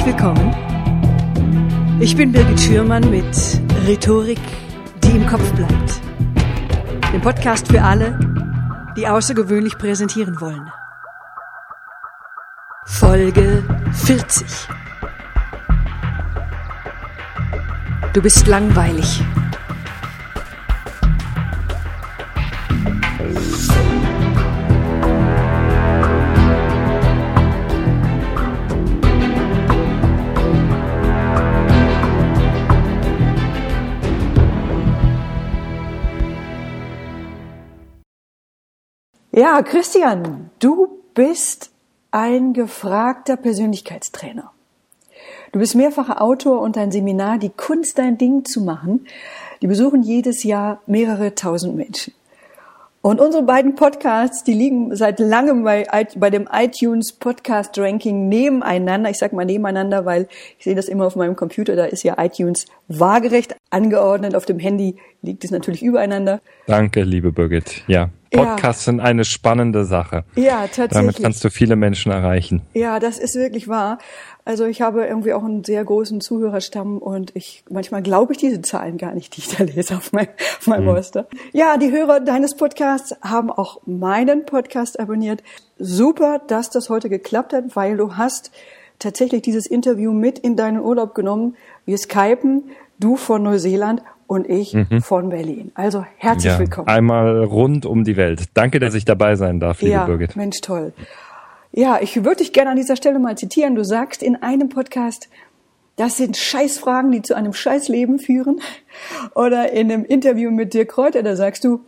Herzlich willkommen. Ich bin Birgit Schürmann mit Rhetorik, die im Kopf bleibt. Dem Podcast für alle, die außergewöhnlich präsentieren wollen. Folge 40. Du bist langweilig. Ja, Christian, du bist ein gefragter Persönlichkeitstrainer. Du bist mehrfacher Autor und dein Seminar Die Kunst, dein Ding zu machen, die besuchen jedes Jahr mehrere tausend Menschen. Und unsere beiden Podcasts, die liegen seit langem bei, bei dem iTunes Podcast Ranking nebeneinander. Ich sage mal nebeneinander, weil ich sehe das immer auf meinem Computer. Da ist ja iTunes waagerecht angeordnet. Auf dem Handy liegt es natürlich übereinander. Danke, liebe Birgit. Ja, Podcasts ja. sind eine spannende Sache. Ja, tatsächlich. Damit kannst du viele Menschen erreichen. Ja, das ist wirklich wahr. Also ich habe irgendwie auch einen sehr großen Zuhörerstamm und ich manchmal glaube ich diese Zahlen gar nicht, die ich da lese auf, mein, auf meinem mhm. Poster. Ja, die Hörer deines Podcasts haben auch meinen Podcast abonniert. Super, dass das heute geklappt hat, weil du hast tatsächlich dieses Interview mit in deinen Urlaub genommen. Wir skypen, du von Neuseeland und ich mhm. von Berlin. Also herzlich ja, willkommen. Einmal rund um die Welt. Danke, dass ich dabei sein darf, liebe ja, Birgit. Mensch, toll. Ja, ich würde dich gerne an dieser Stelle mal zitieren. Du sagst in einem Podcast, das sind Scheißfragen, die zu einem Scheißleben führen. Oder in einem Interview mit Dirk Kräuter, da sagst du,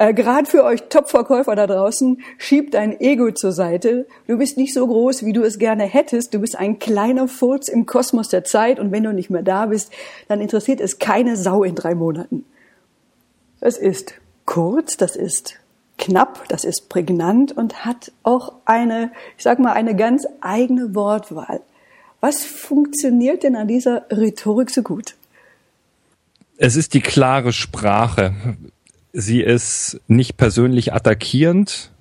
äh, Gerade für euch Top-Verkäufer da draußen, schiebt dein Ego zur Seite. Du bist nicht so groß, wie du es gerne hättest. Du bist ein kleiner Furz im Kosmos der Zeit und wenn du nicht mehr da bist, dann interessiert es keine Sau in drei Monaten. Das ist kurz, das ist knapp, das ist prägnant und hat auch eine, ich sag mal, eine ganz eigene Wortwahl. Was funktioniert denn an dieser Rhetorik so gut? Es ist die klare Sprache sie ist nicht persönlich attackierend,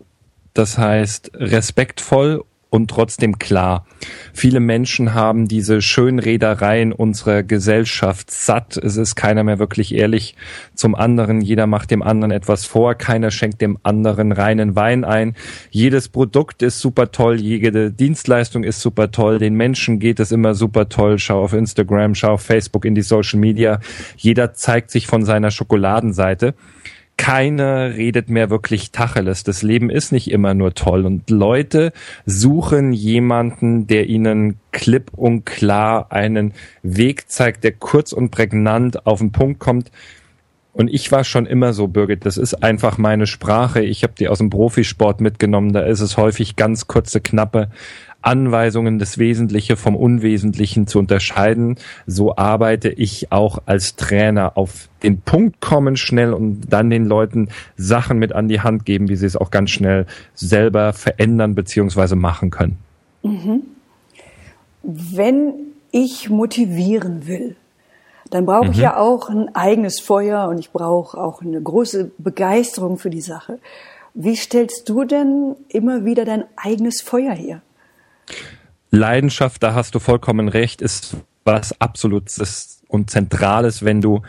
das heißt respektvoll und trotzdem klar. Viele Menschen haben diese Schönredereien unserer Gesellschaft satt. Es ist keiner mehr wirklich ehrlich zum anderen. Jeder macht dem anderen etwas vor. Keiner schenkt dem anderen reinen Wein ein. Jedes Produkt ist super toll. Jede Dienstleistung ist super toll. Den Menschen geht es immer super toll. Schau auf Instagram, schau auf Facebook in die Social Media. Jeder zeigt sich von seiner Schokoladenseite keiner redet mehr wirklich Tacheles. Das Leben ist nicht immer nur toll und Leute suchen jemanden, der ihnen klipp und klar einen Weg zeigt, der kurz und prägnant auf den Punkt kommt. Und ich war schon immer so, Birgit, das ist einfach meine Sprache. Ich habe die aus dem Profisport mitgenommen, da ist es häufig ganz kurze, knappe Anweisungen, das Wesentliche vom Unwesentlichen zu unterscheiden. So arbeite ich auch als Trainer auf den Punkt kommen schnell und dann den Leuten Sachen mit an die Hand geben, wie sie es auch ganz schnell selber verändern beziehungsweise machen können. Mhm. Wenn ich motivieren will, dann brauche mhm. ich ja auch ein eigenes Feuer und ich brauche auch eine große Begeisterung für die Sache. Wie stellst du denn immer wieder dein eigenes Feuer her? Leidenschaft, da hast du vollkommen recht, ist was Absolutes und Zentrales, wenn du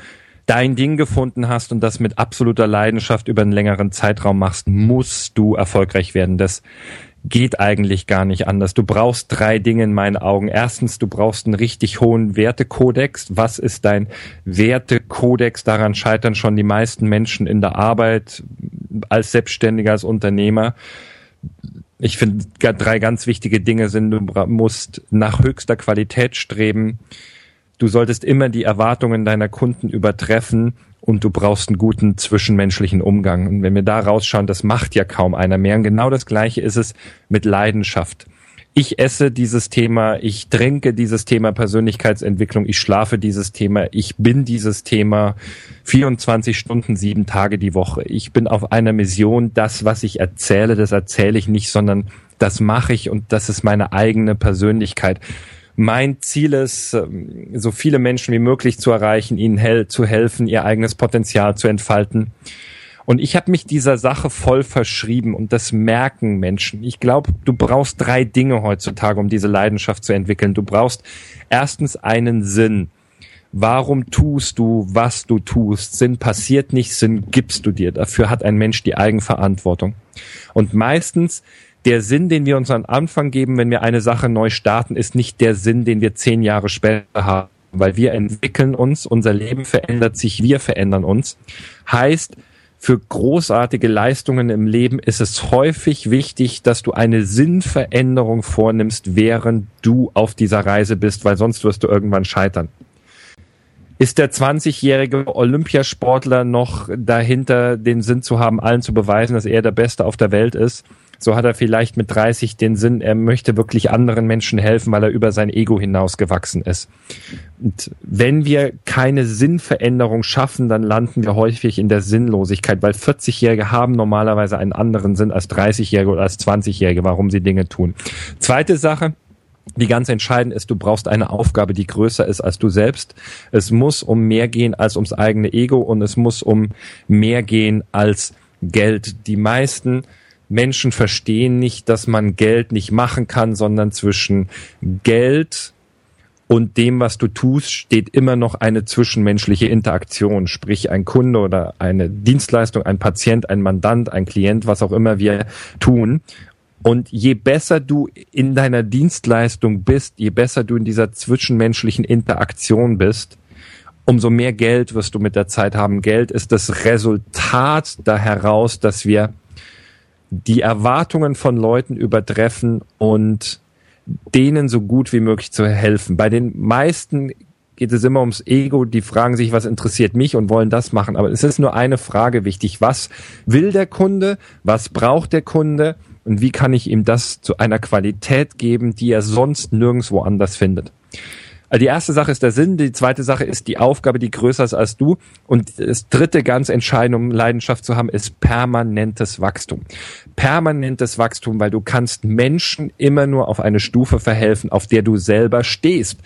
dein Ding gefunden hast und das mit absoluter Leidenschaft über einen längeren Zeitraum machst, musst du erfolgreich werden. Das geht eigentlich gar nicht anders. Du brauchst drei Dinge in meinen Augen. Erstens, du brauchst einen richtig hohen Wertekodex. Was ist dein Wertekodex? Daran scheitern schon die meisten Menschen in der Arbeit, als Selbstständiger, als Unternehmer ich finde, drei ganz wichtige Dinge sind, du musst nach höchster Qualität streben, du solltest immer die Erwartungen deiner Kunden übertreffen und du brauchst einen guten zwischenmenschlichen Umgang. Und wenn wir da rausschauen, das macht ja kaum einer mehr. Und genau das Gleiche ist es mit Leidenschaft ich esse dieses Thema, ich trinke dieses Thema Persönlichkeitsentwicklung, ich schlafe dieses Thema, ich bin dieses Thema 24 Stunden, sieben Tage die Woche. Ich bin auf einer Mission. Das, was ich erzähle, das erzähle ich nicht, sondern das mache ich und das ist meine eigene Persönlichkeit. Mein Ziel ist, ähm, so viele Menschen wie möglich zu erreichen, ihnen hel zu helfen, ihr eigenes Potenzial zu entfalten Und ich habe mich dieser Sache voll verschrieben und das merken Menschen. Ich glaube, du brauchst drei Dinge heutzutage, um diese Leidenschaft zu entwickeln. Du brauchst erstens einen Sinn. Warum tust du, was du tust? Sinn passiert nicht, Sinn gibst du dir. Dafür hat ein Mensch die Eigenverantwortung. Und meistens der Sinn, den wir uns am Anfang geben, wenn wir eine Sache neu starten, ist nicht der Sinn, den wir zehn Jahre später haben, weil wir entwickeln uns, unser Leben verändert sich, wir verändern uns. Heißt, für großartige Leistungen im Leben ist es häufig wichtig, dass du eine Sinnveränderung vornimmst, während du auf dieser Reise bist, weil sonst wirst du irgendwann scheitern. Ist der 20-jährige Olympiasportler noch dahinter, den Sinn zu haben, allen zu beweisen, dass er der Beste auf der Welt ist? So hat er vielleicht mit 30 den Sinn, er möchte wirklich anderen Menschen helfen, weil er über sein Ego hinausgewachsen ist. Und wenn wir keine Sinnveränderung schaffen, dann landen wir häufig in der Sinnlosigkeit, weil 40-Jährige haben normalerweise einen anderen Sinn als 30-Jährige oder als 20-Jährige, warum sie Dinge tun. Zweite Sache, die ganz entscheidend ist, du brauchst eine Aufgabe, die größer ist als du selbst. Es muss um mehr gehen als ums eigene Ego und es muss um mehr gehen als Geld. Die meisten Menschen verstehen nicht, dass man Geld nicht machen kann, sondern zwischen Geld und dem, was du tust, steht immer noch eine zwischenmenschliche Interaktion, sprich ein Kunde oder eine Dienstleistung, ein Patient, ein Mandant, ein Klient, was auch immer wir tun. Und je besser du in deiner Dienstleistung bist, je besser du in dieser zwischenmenschlichen Interaktion bist, umso mehr Geld wirst du mit der Zeit haben. Geld ist das Resultat da heraus, dass wir die Erwartungen von Leuten übertreffen und denen so gut wie möglich zu helfen. Bei den meisten geht es immer ums Ego, die fragen sich, was interessiert mich und wollen das machen. Aber es ist nur eine Frage wichtig. Was will der Kunde? Was braucht der Kunde? Und wie kann ich ihm das zu einer Qualität geben, die er sonst nirgendwo anders findet? Also die erste Sache ist der Sinn, die zweite Sache ist die Aufgabe, die größer ist als du. Und das dritte ganz entscheidend, um Leidenschaft zu haben, ist permanentes Wachstum. Permanentes Wachstum, weil du kannst Menschen immer nur auf eine Stufe verhelfen, auf der du selber stehst.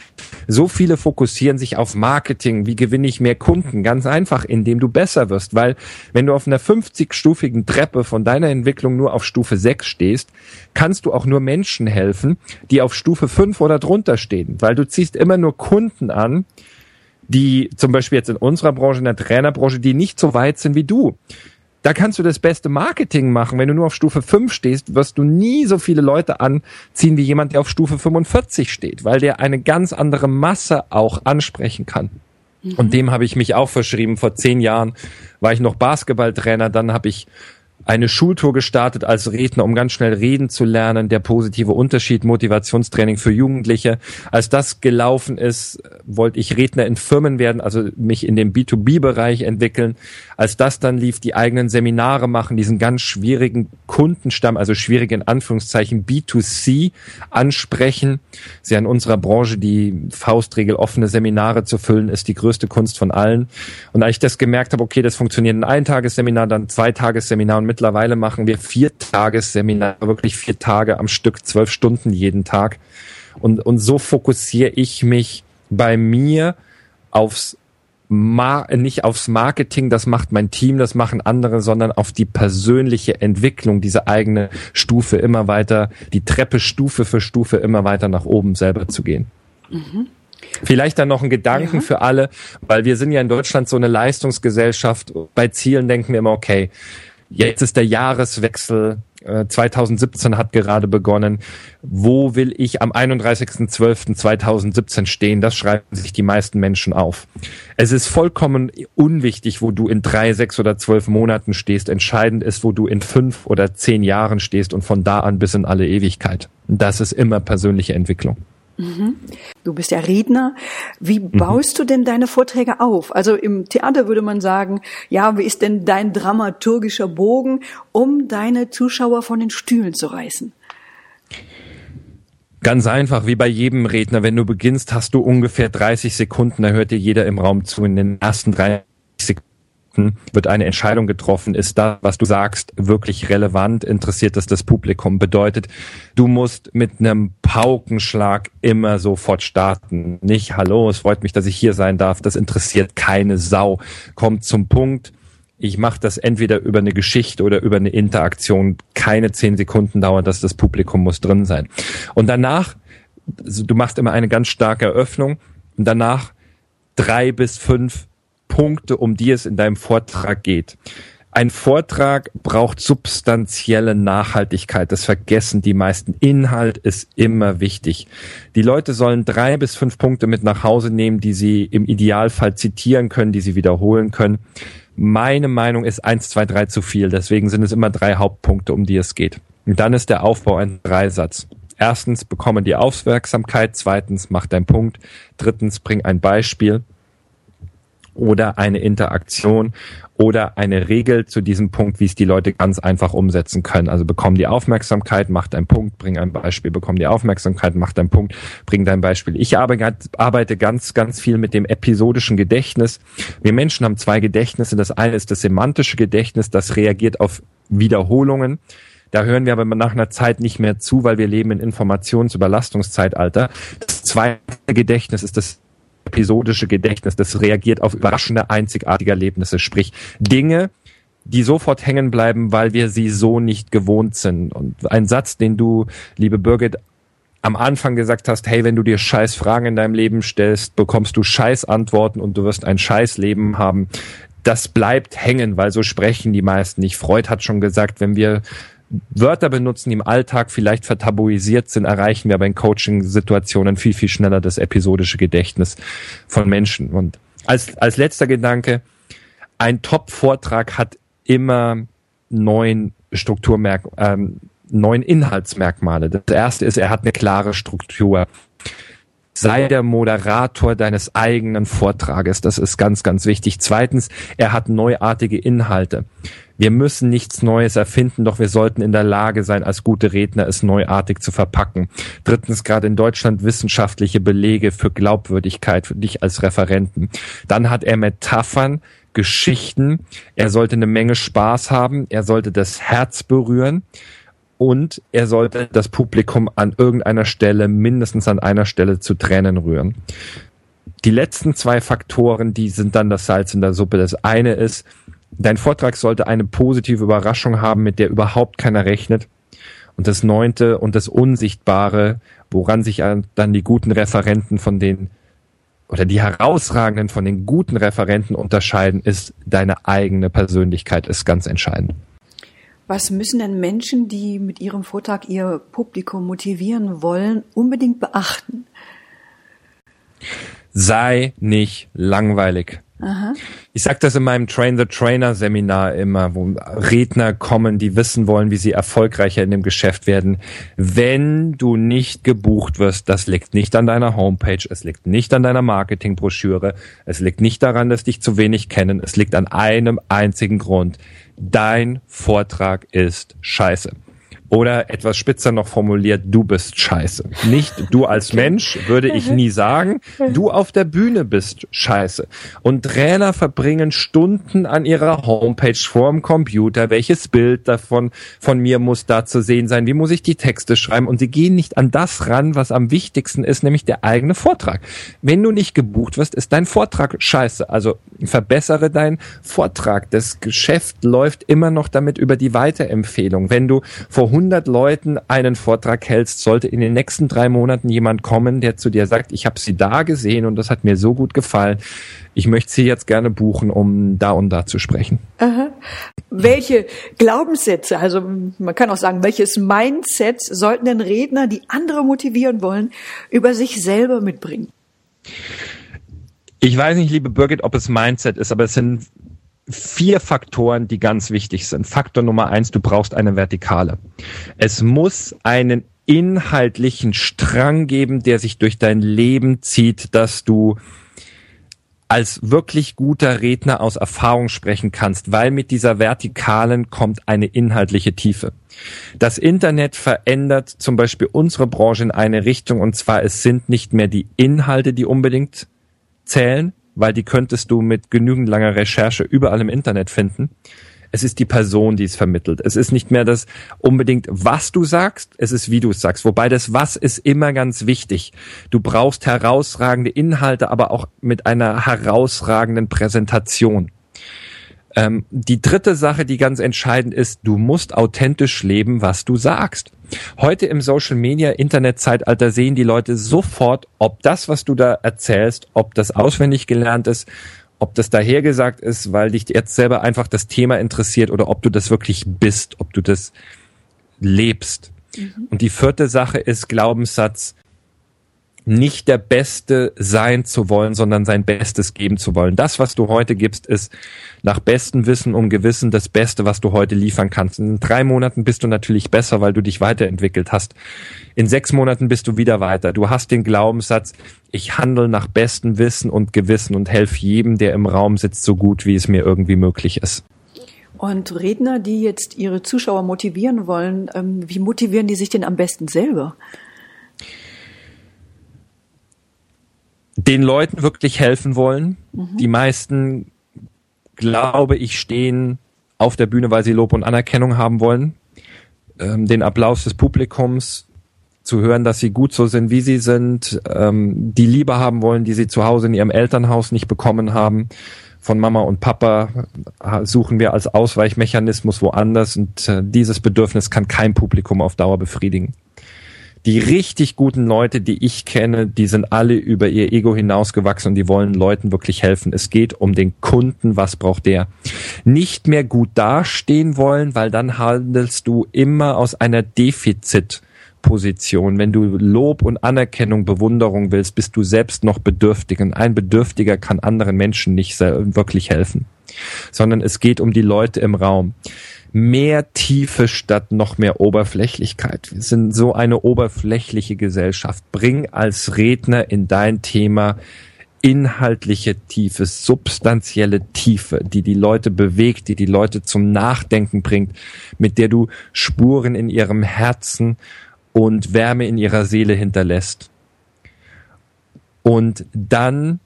So viele fokussieren sich auf Marketing. Wie gewinne ich mehr Kunden? Ganz einfach, indem du besser wirst. Weil wenn du auf einer 50-stufigen Treppe von deiner Entwicklung nur auf Stufe 6 stehst, kannst du auch nur Menschen helfen, die auf Stufe 5 oder drunter stehen. Weil du ziehst immer nur Kunden an, die zum Beispiel jetzt in unserer Branche, in der Trainerbranche, die nicht so weit sind wie du. Da kannst du das beste Marketing machen. Wenn du nur auf Stufe 5 stehst, wirst du nie so viele Leute anziehen wie jemand, der auf Stufe 45 steht, weil der eine ganz andere Masse auch ansprechen kann. Mhm. Und dem habe ich mich auch verschrieben. Vor zehn Jahren war ich noch Basketballtrainer, dann habe ich eine Schultour gestartet als Redner, um ganz schnell reden zu lernen, der positive Unterschied, Motivationstraining für Jugendliche. Als das gelaufen ist, wollte ich Redner in Firmen werden, also mich in dem B2B-Bereich entwickeln. Als das dann lief, die eigenen Seminare machen, diesen ganz schwierigen Kundenstamm, also schwierig Anführungszeichen B2C ansprechen. Sie in unserer Branche die Faustregel offene Seminare zu füllen, ist die größte Kunst von allen. Und als ich das gemerkt habe, okay, das funktioniert ein Eintagesseminar, dann Zweitagesseminar und mittlerweile machen wir vier Tagesseminare, wirklich vier Tage am Stück, zwölf Stunden jeden Tag. Und, und so fokussiere ich mich bei mir aufs Mar nicht aufs Marketing, das macht mein Team, das machen andere, sondern auf die persönliche Entwicklung, diese eigene Stufe immer weiter, die Treppe Stufe für Stufe immer weiter nach oben selber zu gehen. Mhm. Vielleicht dann noch ein Gedanken ja. für alle, weil wir sind ja in Deutschland so eine Leistungsgesellschaft. Bei Zielen denken wir immer, okay, Jetzt ist der Jahreswechsel. 2017 äh, hat gerade begonnen. Wo will ich am 31.12.2017 stehen? Das schreiben sich die meisten Menschen auf. Es ist vollkommen unwichtig, wo du in drei, sechs oder zwölf Monaten stehst. Entscheidend ist, wo du in fünf oder zehn Jahren stehst und von da an bis in alle Ewigkeit. Das ist immer persönliche Entwicklung. Mhm. Du bist ja Redner. Wie mhm. baust mhm. du denn deine Vorträge auf? Also im Theater würde man sagen, ja, wie ist denn dein dramaturgischer Bogen, um deine Zuschauer von den Stühlen zu reißen? Ganz einfach, wie bei jedem Redner. Wenn du beginnst, hast du ungefähr 30 Sekunden, da hört dir jeder im Raum zu. In den ersten 30 Sekunden wird eine Entscheidung getroffen, ist da, was du sagst, wirklich relevant, interessiert das das Publikum. Bedeutet, du musst mit einem Paukenschlag immer sofort starten. Nicht, hallo, es freut mich, dass ich hier sein darf, das interessiert keine Sau. Kommt zum Punkt, Ich mache das entweder über eine Geschichte oder über eine Interaktion. Keine zehn Sekunden dauert das, das Publikum muss drin sein. Und danach, du machst immer eine ganz starke Eröffnung und danach drei bis fünf Punkte, um die es in deinem Vortrag geht. Ein Vortrag braucht substanzielle Nachhaltigkeit. Das vergessen die meisten. Inhalt ist immer wichtig. Die Leute sollen drei bis fünf Punkte mit nach Hause nehmen, die sie im Idealfall zitieren können, die sie wiederholen können. Meine Meinung ist eins, zwei, drei zu viel. Deswegen sind es immer drei Hauptpunkte, um die es geht. Und dann ist der Aufbau ein Dreisatz. Erstens, bekomme die Aufmerksamkeit. Zweitens, mach deinen Punkt. Drittens, bring ein Beispiel oder eine Interaktion oder eine Regel zu diesem Punkt, wie es die Leute ganz einfach umsetzen können. Also bekomm die Aufmerksamkeit, mach deinen Punkt, bring ein Beispiel, bekomm die Aufmerksamkeit, mach deinen Punkt, bring dein Beispiel. Ich arbeite ganz, ganz viel mit dem episodischen Gedächtnis. Wir Menschen haben zwei Gedächtnisse. Das eine ist das semantische Gedächtnis, das reagiert auf Wiederholungen. Da hören wir aber nach einer Zeit nicht mehr zu, weil wir leben in Informationsüberlastungszeitalter. Das zweite Gedächtnis ist das episodische Gedächtnis. Das reagiert auf überraschende, einzigartige Erlebnisse, sprich Dinge, die sofort hängen bleiben, weil wir sie so nicht gewohnt sind. Und ein Satz, den du, liebe Birgit, am Anfang gesagt hast, hey, wenn du dir scheiß Fragen in deinem Leben stellst, bekommst du scheiß Antworten und du wirst ein scheiß Leben haben. Das bleibt hängen, weil so sprechen die meisten nicht. Freud hat schon gesagt, wenn wir Wörter benutzen, die im Alltag vielleicht vertabuisiert sind, erreichen wir aber in Coaching-Situationen viel, viel schneller das episodische Gedächtnis von Menschen. Und als, als letzter Gedanke, ein Top-Vortrag hat immer neun Strukturmerk, ähm, neun Inhaltsmerkmale. Das erste ist, er hat eine klare Struktur. Sei der Moderator deines eigenen Vortrages. Das ist ganz, ganz wichtig. Zweitens, er hat neuartige Inhalte. Wir müssen nichts Neues erfinden, doch wir sollten in der Lage sein, als gute Redner es neuartig zu verpacken. Drittens, gerade in Deutschland wissenschaftliche Belege für Glaubwürdigkeit für dich als Referenten. Dann hat er Metaphern, Geschichten. Er sollte eine Menge Spaß haben. Er sollte das Herz berühren. Und er sollte das Publikum an irgendeiner Stelle, mindestens an einer Stelle zu Tränen rühren. Die letzten zwei Faktoren, die sind dann das Salz in der Suppe. Das eine ist, Dein Vortrag sollte eine positive Überraschung haben, mit der überhaupt keiner rechnet. Und das Neunte und das Unsichtbare, woran sich dann die guten Referenten von den oder die herausragenden von den guten Referenten unterscheiden, ist deine eigene Persönlichkeit, ist ganz entscheidend. Was müssen denn Menschen, die mit ihrem Vortrag ihr Publikum motivieren wollen, unbedingt beachten? Sei nicht langweilig. Aha. Ich sage das in meinem Train the Trainer Seminar immer, wo Redner kommen, die wissen wollen, wie sie erfolgreicher in dem Geschäft werden. Wenn du nicht gebucht wirst, das liegt nicht an deiner Homepage, es liegt nicht an deiner Marketingbroschüre, es liegt nicht daran, dass dich zu wenig kennen, es liegt an einem einzigen Grund. Dein Vortrag ist scheiße. Oder etwas spitzer noch formuliert, du bist scheiße. Nicht du als Mensch, würde ich nie sagen. Du auf der Bühne bist scheiße. Und Trainer verbringen Stunden an ihrer Homepage vorm Computer. Welches Bild davon von mir muss da zu sehen sein? Wie muss ich die Texte schreiben? Und sie gehen nicht an das ran, was am wichtigsten ist, nämlich der eigene Vortrag. Wenn du nicht gebucht wirst, ist dein Vortrag scheiße. Also verbessere deinen Vortrag. Das Geschäft läuft immer noch damit über die Weiterempfehlung. Wenn du vor 100 Leuten einen Vortrag hältst, sollte in den nächsten drei Monaten jemand kommen, der zu dir sagt, ich habe sie da gesehen und das hat mir so gut gefallen. Ich möchte sie jetzt gerne buchen, um da und da zu sprechen. Aha. Welche Glaubenssätze, also man kann auch sagen, welches Mindset sollten denn Redner, die andere motivieren wollen, über sich selber mitbringen? Ich weiß nicht, liebe Birgit, ob es Mindset ist, aber es sind vier Faktoren, die ganz wichtig sind. Faktor Nummer eins, du brauchst eine Vertikale. Es muss einen inhaltlichen Strang geben, der sich durch dein Leben zieht, dass du als wirklich guter Redner aus Erfahrung sprechen kannst, weil mit dieser Vertikalen kommt eine inhaltliche Tiefe. Das Internet verändert zum Beispiel unsere Branche in eine Richtung und zwar es sind nicht mehr die Inhalte, die unbedingt zählen, weil die könntest du mit genügend langer Recherche überall im Internet finden. Es ist die Person, die es vermittelt. Es ist nicht mehr das unbedingt, was du sagst, es ist, wie du es sagst. Wobei das Was ist immer ganz wichtig. Du brauchst herausragende Inhalte, aber auch mit einer herausragenden Präsentation. Ähm, die dritte Sache, die ganz entscheidend ist, du musst authentisch leben, was du sagst. Heute im Social Media Internetzeitalter sehen die Leute sofort, ob das, was du da erzählst, ob das auswendig gelernt ist, ob das dahergesagt ist, weil dich jetzt selber einfach das Thema interessiert oder ob du das wirklich bist, ob du das lebst. Mhm. Und die vierte Sache ist Glaubenssatz, nicht der Beste sein zu wollen, sondern sein Bestes geben zu wollen. Das, was du heute gibst, ist nach bestem Wissen und Gewissen das Beste, was du heute liefern kannst. In drei Monaten bist du natürlich besser, weil du dich weiterentwickelt hast. In sechs Monaten bist du wieder weiter. Du hast den Glaubenssatz, ich handle nach bestem Wissen und Gewissen und helfe jedem, der im Raum sitzt, so gut, wie es mir irgendwie möglich ist. Und Redner, die jetzt ihre Zuschauer motivieren wollen, ähm, wie motivieren die sich denn am besten selber? Den Leuten wirklich helfen wollen. Mhm. Die meisten, glaube ich, stehen auf der Bühne, weil sie Lob und Anerkennung haben wollen. Ähm, den Applaus des Publikums zu hören, dass sie gut so sind, wie sie sind, ähm, die Liebe haben wollen, die sie zu Hause in ihrem Elternhaus nicht bekommen haben. Von Mama und Papa suchen wir als Ausweichmechanismus woanders und äh, dieses Bedürfnis kann kein Publikum auf Dauer befriedigen die richtig guten Leute, die ich kenne, die sind alle über ihr Ego hinausgewachsen und die wollen Leuten wirklich helfen. Es geht um den Kunden, was braucht der? Nicht mehr gut dastehen wollen, weil dann handelst du immer aus einer Defizitposition. Wenn du Lob und Anerkennung, Bewunderung willst, bist du selbst noch bedürftig. Und ein Bedürftiger kann anderen Menschen nicht wirklich helfen. Sondern es geht um die Leute im Raum mehr Tiefe statt noch mehr Oberflächlichkeit. Wir sind so eine oberflächliche Gesellschaft. Bring als Redner in dein Thema inhaltliche Tiefe, substanzielle Tiefe, die die Leute bewegt, die die Leute zum Nachdenken bringt, mit der du Spuren in ihrem Herzen und Wärme in ihrer Seele hinterlässt. Und dann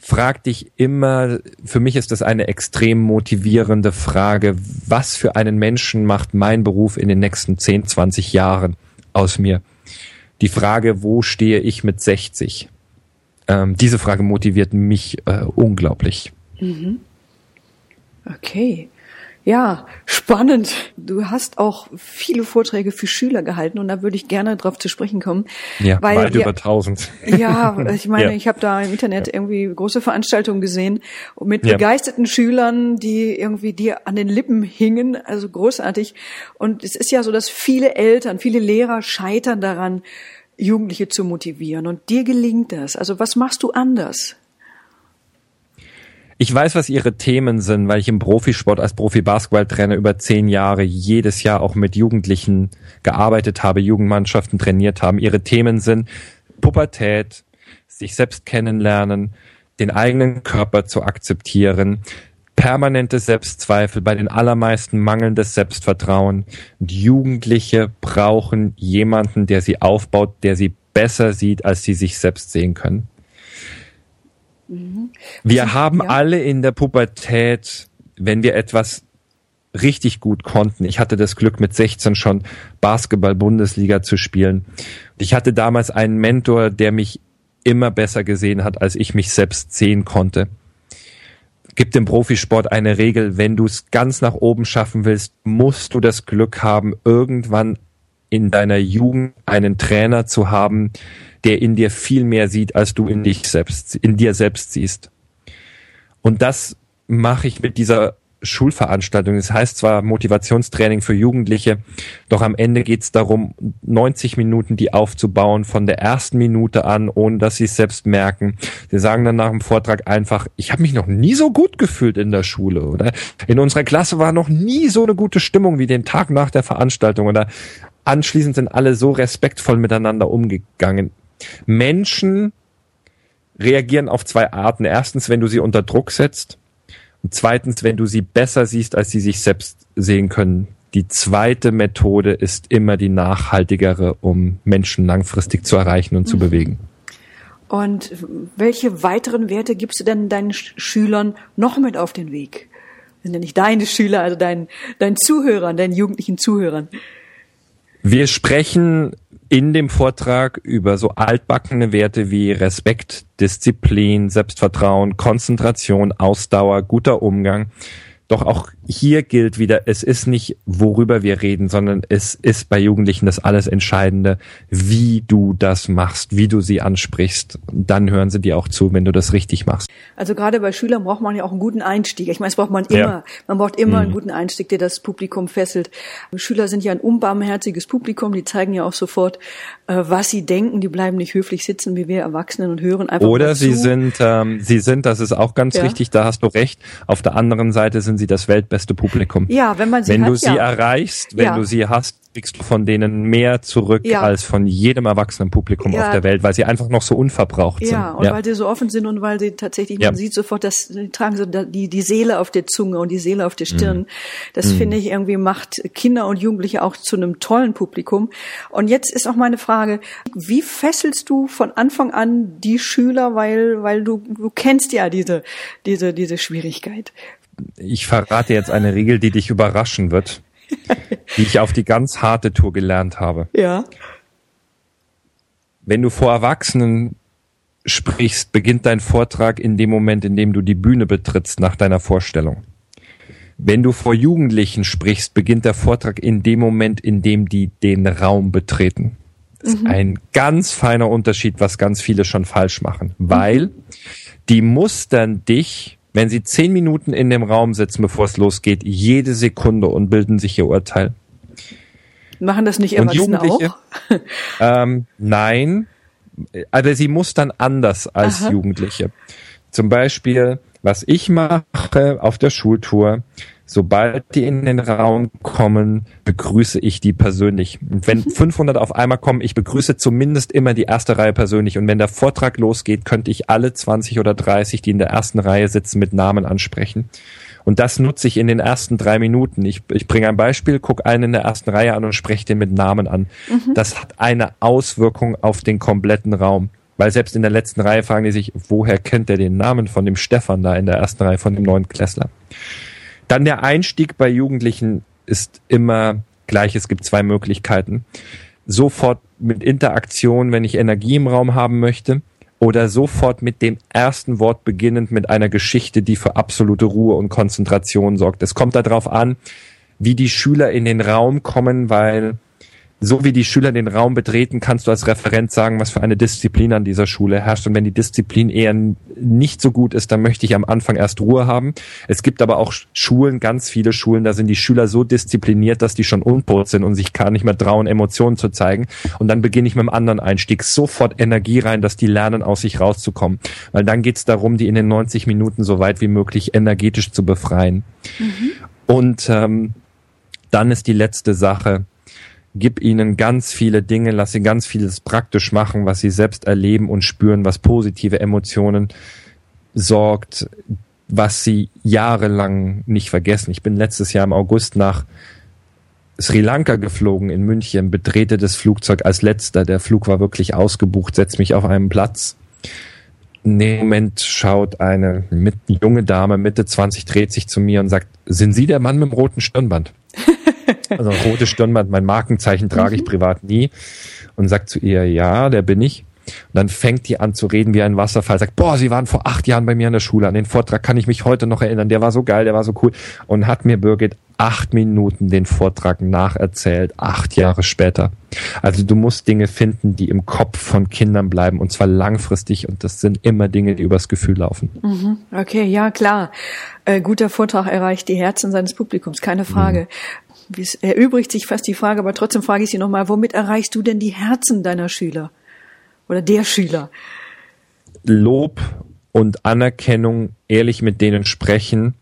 frag dich immer, für mich ist das eine extrem motivierende Frage, was für einen Menschen macht mein Beruf in den nächsten 10, 20 Jahren aus mir? Die Frage, wo stehe ich mit 60? Ähm, diese Frage motiviert mich äh, unglaublich. Mhm. Okay. Ja, spannend. Du hast auch viele Vorträge für Schüler gehalten und da würde ich gerne drauf zu sprechen kommen. Ja, weil weit wir, über tausend. Ja, ich meine, ja. ich habe da im Internet irgendwie große Veranstaltungen gesehen mit ja. begeisterten Schülern, die irgendwie dir an den Lippen hingen, also großartig. Und es ist ja so, dass viele Eltern, viele Lehrer scheitern daran, Jugendliche zu motivieren. Und dir gelingt das. Also was machst du anders? Ich weiß, was ihre Themen sind, weil ich im Profisport als Profi-Basketballtrainer über zehn Jahre jedes Jahr auch mit Jugendlichen gearbeitet habe, Jugendmannschaften trainiert haben. Ihre Themen sind Pubertät, sich selbst kennenlernen, den eigenen Körper zu akzeptieren, permanente Selbstzweifel, bei den allermeisten mangelndes Selbstvertrauen. Und Jugendliche brauchen jemanden, der sie aufbaut, der sie besser sieht, als sie sich selbst sehen können. Mhm. Wir also, haben ja. alle in der Pubertät, wenn wir etwas richtig gut konnten. Ich hatte das Glück, mit 16 schon Basketball-Bundesliga zu spielen. Ich hatte damals einen Mentor, der mich immer besser gesehen hat, als ich mich selbst sehen konnte. Gibt im Profisport eine Regel, wenn du es ganz nach oben schaffen willst, musst du das Glück haben, irgendwann in deiner Jugend einen Trainer zu haben, der in dir viel mehr sieht, als du in dich selbst, in dir selbst siehst. Und das mache ich mit dieser Schulveranstaltung. Das heißt zwar Motivationstraining für Jugendliche, doch am Ende geht es darum, 90 Minuten die aufzubauen, von der ersten Minute an, ohne dass sie es selbst merken. Sie sagen dann nach dem Vortrag einfach, ich habe mich noch nie so gut gefühlt in der Schule oder in unserer Klasse war noch nie so eine gute Stimmung wie den Tag nach der Veranstaltung oder anschließend sind alle so respektvoll miteinander umgegangen. Menschen reagieren auf zwei Arten. Erstens, wenn du sie unter Druck setzt und zweitens, wenn du sie besser siehst, als sie sich selbst sehen können. Die zweite Methode ist immer die nachhaltigere, um Menschen langfristig zu erreichen und mhm. zu bewegen. Und welche weiteren Werte gibst du denn deinen Schülern noch mit auf den Weg? Das sind ja nicht deine Schüler, also deinen, deinen Zuhörern, deinen jugendlichen Zuhörern. Wir sprechen in dem Vortrag über so altbackene Werte wie Respekt, Disziplin, Selbstvertrauen, Konzentration, Ausdauer, guter Umgang doch auch hier gilt wieder, es ist nicht, worüber wir reden, sondern es ist bei Jugendlichen das alles Entscheidende, wie du das machst, wie du sie ansprichst. Dann hören sie dir auch zu, wenn du das richtig machst. Also gerade bei Schülern braucht man ja auch einen guten Einstieg. Ich meine, es braucht man immer. Ja. Man braucht immer mhm. einen guten Einstieg, der das Publikum fesselt. Schüler sind ja ein unbarmherziges Publikum, die zeigen ja auch sofort, äh, was sie denken. Die bleiben nicht höflich sitzen wie wir Erwachsenen und hören einfach Oder sie sind, ähm, sie sind, das ist auch ganz ja. wichtig, da hast du recht. Auf der anderen Seite sind sie das weltbeste Publikum. Ja, wenn man sie Wenn hat, du sie ja. erreichst, wenn ja. du sie hast, kriegst du von denen mehr zurück ja. als von jedem erwachsenen Publikum auf der Welt, weil sie einfach noch so unverbraucht sind. Ja, und weil sie so offen sind und weil sie tatsächlich, man sieht sofort, dass sie tragen so die, die Seele auf der Zunge und die Seele auf der Stirn. Mhm. Das mhm. finde ich irgendwie macht Kinder und Jugendliche auch zu einem tollen Publikum. Und jetzt ist auch meine Frage, wie fesselst du von Anfang an die Schüler, weil, weil du, du kennst ja diese, diese, diese Schwierigkeit ich verrate jetzt eine Regel, die dich überraschen wird, die ich auf die ganz harte Tour gelernt habe. Ja. Wenn du vor Erwachsenen sprichst, beginnt dein Vortrag in dem Moment, in dem du die Bühne betrittst nach deiner Vorstellung. Wenn du vor Jugendlichen sprichst, beginnt der Vortrag in dem Moment, in dem die den Raum betreten. Das ist mhm. ein ganz feiner Unterschied, was ganz viele schon falsch machen, weil die mustern dich wenn Sie zehn Minuten in dem Raum sitzen, bevor es losgeht, jede Sekunde und bilden sich Ihr Urteil. Machen das nicht Erwachsene auch? ähm, nein, also sie muss dann anders als Aha. Jugendliche. Zum Beispiel, was ich mache auf der Schultour, sobald die in den Raum kommen, begrüße ich die persönlich. Und wenn 500 mhm. auf einmal kommen, ich begrüße zumindest immer die erste Reihe persönlich. Und wenn der Vortrag losgeht, könnte ich alle 20 oder 30, die in der ersten Reihe sitzen, mit Namen ansprechen. Und das nutze ich in den ersten drei Minuten. Ich, ich bringe ein Beispiel, gucke einen in der ersten Reihe an und spreche den mit Namen an. Mhm. Das hat eine Auswirkung auf den kompletten Raum. Weil selbst in der letzten Reihe fragen die sich, woher kennt er den Namen von dem Stefan da in der ersten Reihe, von dem neuen Klässler? Dann der Einstieg bei Jugendlichen ist immer gleich. Es gibt zwei Möglichkeiten. Sofort mit Interaktion, wenn ich Energie im Raum haben möchte, oder sofort mit dem ersten Wort beginnend mit einer Geschichte, die für absolute Ruhe und Konzentration sorgt. Es kommt darauf an, wie die Schüler in den Raum kommen, weil so wie die Schüler den Raum betreten, kannst du als Referent sagen, was für eine Disziplin an dieser Schule herrscht. Und wenn die Disziplin eher nicht so gut ist, dann möchte ich am Anfang erst Ruhe haben. Es gibt aber auch Schulen, ganz viele Schulen, da sind die Schüler so diszipliniert, dass die schon untot sind und sich gar nicht mehr trauen, Emotionen zu zeigen. Und dann beginne ich mit einem anderen Einstieg. Sofort Energie rein, dass die lernen, aus sich rauszukommen. Weil dann geht es darum, die in den 90 Minuten so weit wie möglich energetisch zu befreien. Mhm. Und ähm, dann ist die letzte Sache, gib ihnen ganz viele Dinge, lass sie ganz vieles praktisch machen, was sie selbst erleben und spüren, was positive Emotionen sorgt, was sie jahrelang nicht vergessen. Ich bin letztes Jahr im August nach Sri Lanka geflogen in München, betrete das Flugzeug als letzter. Der Flug war wirklich ausgebucht, setz mich auf einen Platz. In dem Moment schaut eine mit, junge Dame, Mitte 20, dreht sich zu mir und sagt, sind Sie der Mann mit dem roten Stirnband? Also ein rotes Stirnband, mein Markenzeichen trage ich mhm. privat nie. Und sagt zu ihr, ja, der bin ich. Und dann fängt die an zu reden wie ein Wasserfall, sagt, boah, sie waren vor acht Jahren bei mir in der Schule, an den Vortrag kann ich mich heute noch erinnern, der war so geil, der war so cool. Und hat mir Birgit acht Minuten den Vortrag nacherzählt, acht Jahre später. Also du musst Dinge finden, die im Kopf von Kindern bleiben und zwar langfristig und das sind immer Dinge, die übers Gefühl laufen. Mhm. Okay, ja klar. Äh, guter Vortrag erreicht die Herzen seines Publikums, keine Frage. Es erübrigt sich fast die Frage, aber trotzdem frage ich Sie nochmal, womit erreichst du denn die Herzen deiner Schüler oder der Schüler? Lob und Anerkennung, ehrlich mit denen sprechen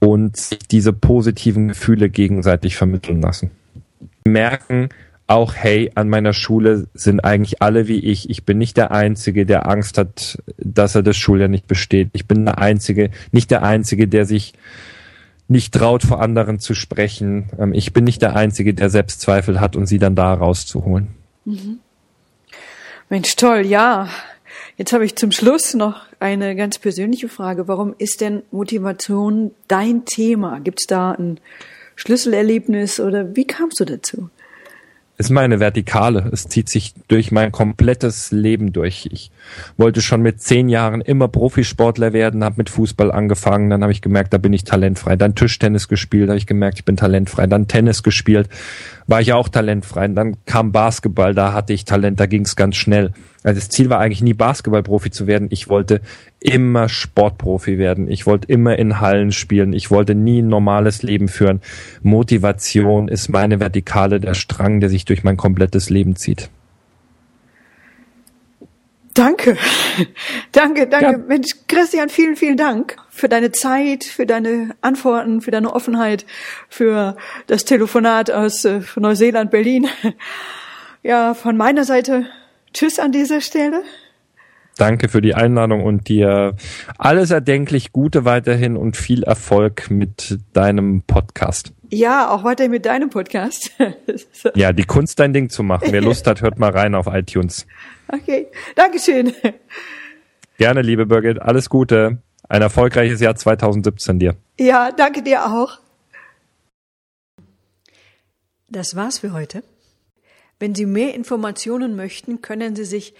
und diese positiven Gefühle gegenseitig vermitteln lassen. Merken auch, hey, an meiner Schule sind eigentlich alle wie ich. Ich bin nicht der Einzige, der Angst hat, dass er das Schuljahr nicht besteht. Ich bin der Einzige, nicht der Einzige, der sich nicht traut, vor anderen zu sprechen. Ähm, ich bin nicht der Einzige, der Selbstzweifel hat und sie dann da rauszuholen. Mhm. Mensch, toll, ja. Jetzt habe ich zum Schluss noch eine ganz persönliche Frage. Warum ist denn Motivation dein Thema? Gibt es da ein Schlüsselerlebnis oder wie kamst du dazu? Ist meine Vertikale. Es zieht sich durch mein komplettes Leben durch. Ich wollte schon mit zehn Jahren immer Profisportler werden, habe mit Fußball angefangen, dann habe ich gemerkt, da bin ich talentfrei. Dann Tischtennis gespielt, habe ich gemerkt, ich bin talentfrei. Dann Tennis gespielt, war ich auch talentfrei. Und dann kam Basketball, da hatte ich Talent, da ging es ganz schnell. Also das Ziel war eigentlich nie Basketballprofi zu werden. Ich wollte immer Sportprofi werden. Ich wollte immer in Hallen spielen. Ich wollte nie ein normales Leben führen. Motivation ist meine Vertikale, der Strang, der sich durch mein komplettes Leben zieht. Danke, danke, danke. Ja. Mensch, Christian, vielen, vielen Dank für deine Zeit, für deine Antworten, für deine Offenheit, für das Telefonat aus äh, Neuseeland, Berlin. Ja, von meiner Seite Tschüss an dieser Stelle. Danke für die Einladung und dir alles erdenklich Gute weiterhin und viel Erfolg mit deinem Podcast. Ja, auch weiterhin mit deinem Podcast. ja, die Kunst dein Ding zu machen. Wer Lust hat, hört mal rein auf iTunes. Okay, Dankeschön. Gerne, liebe Birgit. Alles Gute. Ein erfolgreiches Jahr 2017 dir. Ja, danke dir auch. Das war's für heute. Wenn Sie mehr Informationen möchten, können Sie sich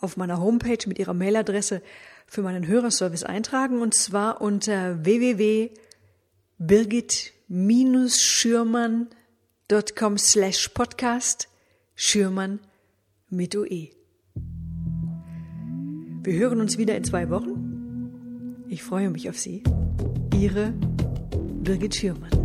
auf meiner Homepage mit Ihrer Mailadresse für meinen Hörerservice eintragen und zwar unter www.birgit-schürmann.com slash podcast Schürmann mit UE. Wir hören uns wieder in zwei Wochen. Ich freue mich auf Sie. Ihre Birgit Schürmann.